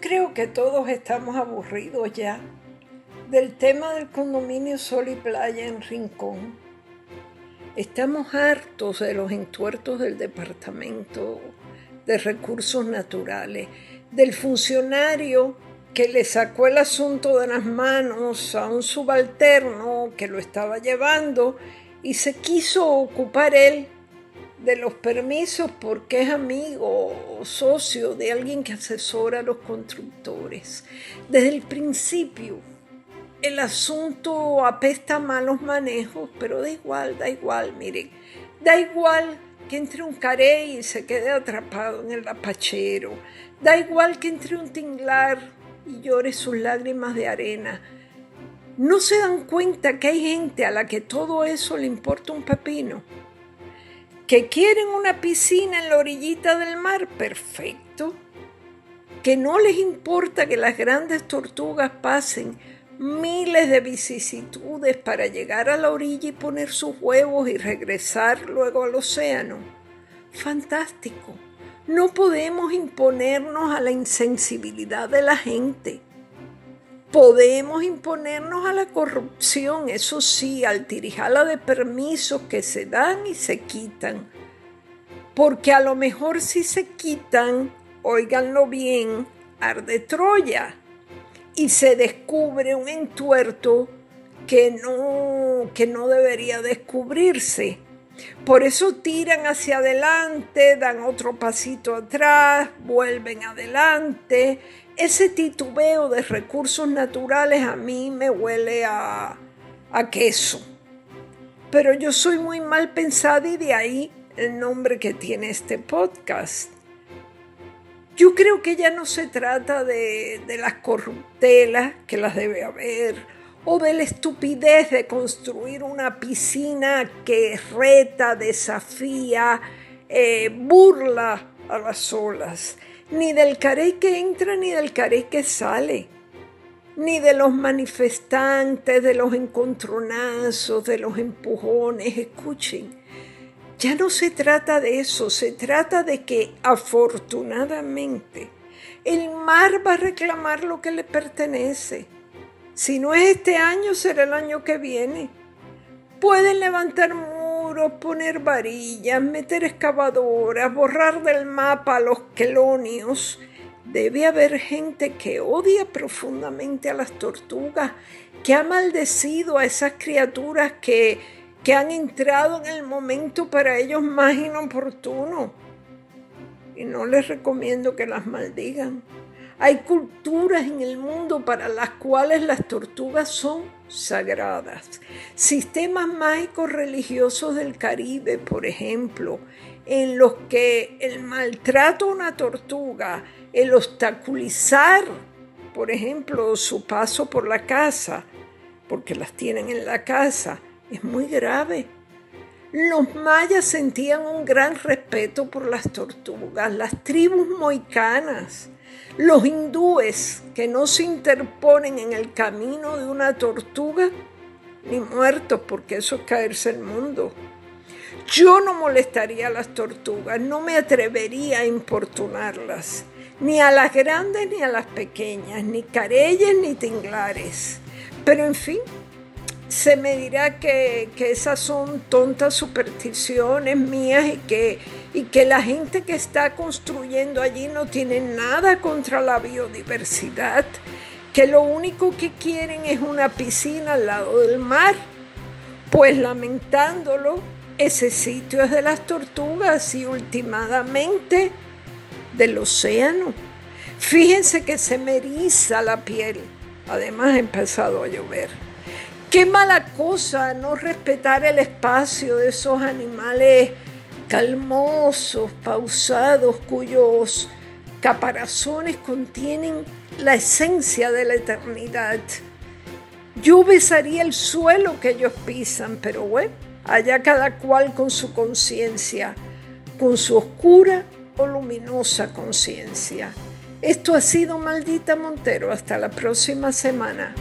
Creo que todos estamos aburridos ya del tema del condominio Sol y Playa en Rincón. Estamos hartos de los entuertos del Departamento de Recursos Naturales, del funcionario que le sacó el asunto de las manos a un subalterno que lo estaba llevando y se quiso ocupar él de los permisos porque es amigo o socio de alguien que asesora a los constructores. Desde el principio el asunto apesta a malos manejos, pero da igual, da igual, miren, da igual que entre un carey y se quede atrapado en el apachero, da igual que entre un tinglar y llore sus lágrimas de arena. ¿No se dan cuenta que hay gente a la que todo eso le importa un pepino? Que quieren una piscina en la orillita del mar, perfecto. Que no les importa que las grandes tortugas pasen miles de vicisitudes para llegar a la orilla y poner sus huevos y regresar luego al océano. Fantástico. No podemos imponernos a la insensibilidad de la gente. Podemos imponernos a la corrupción, eso sí, al tirijala de permisos que se dan y se quitan. Porque a lo mejor si se quitan, óiganlo bien, arde Troya y se descubre un entuerto que no, que no debería descubrirse. Por eso tiran hacia adelante, dan otro pasito atrás, vuelven adelante ese titubeo de recursos naturales a mí me huele a, queso. Pero yo soy muy mal pensada y de ahí el nombre que tiene este podcast. Yo creo que ya no se trata de, de, las corruptelas, que las debe haber, o de la estupidez de construir una piscina que reta, desafía, eh, burla a las olas ni del carey que entra ni del carey que sale, ni de los manifestantes, de los encontronazos, de los empujones. Escuchen, ya no se trata de eso, se trata de que afortunadamente el mar va a reclamar lo que le pertenece. Si no es este año, será el año que viene. Pueden levantar poner varillas, meter excavadoras, borrar del mapa a los quelonios. Debe haber gente que odia profundamente a las tortugas, que ha maldecido a esas criaturas que, que han entrado en el momento para ellos más inoportuno. Y no les recomiendo que las maldigan. Hay culturas en el mundo para las cuales las tortugas son sagradas. Sistemas mágicos religiosos del Caribe, por ejemplo, en los que el maltrato a una tortuga, el obstaculizar, por ejemplo, su paso por la casa, porque las tienen en la casa, es muy grave. Los mayas sentían un gran respeto por las tortugas, las tribus moicanas los hindúes que no se interponen en el camino de una tortuga, ni muertos, porque eso es caerse el mundo. Yo no molestaría a las tortugas, no me atrevería a importunarlas, ni a las grandes ni a las pequeñas, ni careyes ni tinglares. Pero en fin, se me dirá que, esas son tontas supersticiones mías y que, y que la gente que está construyendo allí no tiene nada contra la biodiversidad, que lo único que quieren es una piscina al lado del mar. Pues lamentándolo, ese sitio es de las tortugas y últimamente del océano. Fíjense que se me eriza la piel. Además ha empezado a llover. Qué mala cosa no respetar el espacio de esos animales calmosos, pausados, cuyos caparazones contienen la esencia de la eternidad. Yo besaría el suelo que ellos pisan, pero bueno, allá cada cual con su conciencia, con su oscura o luminosa conciencia. Esto ha sido Maldita Montero. Hasta la próxima semana.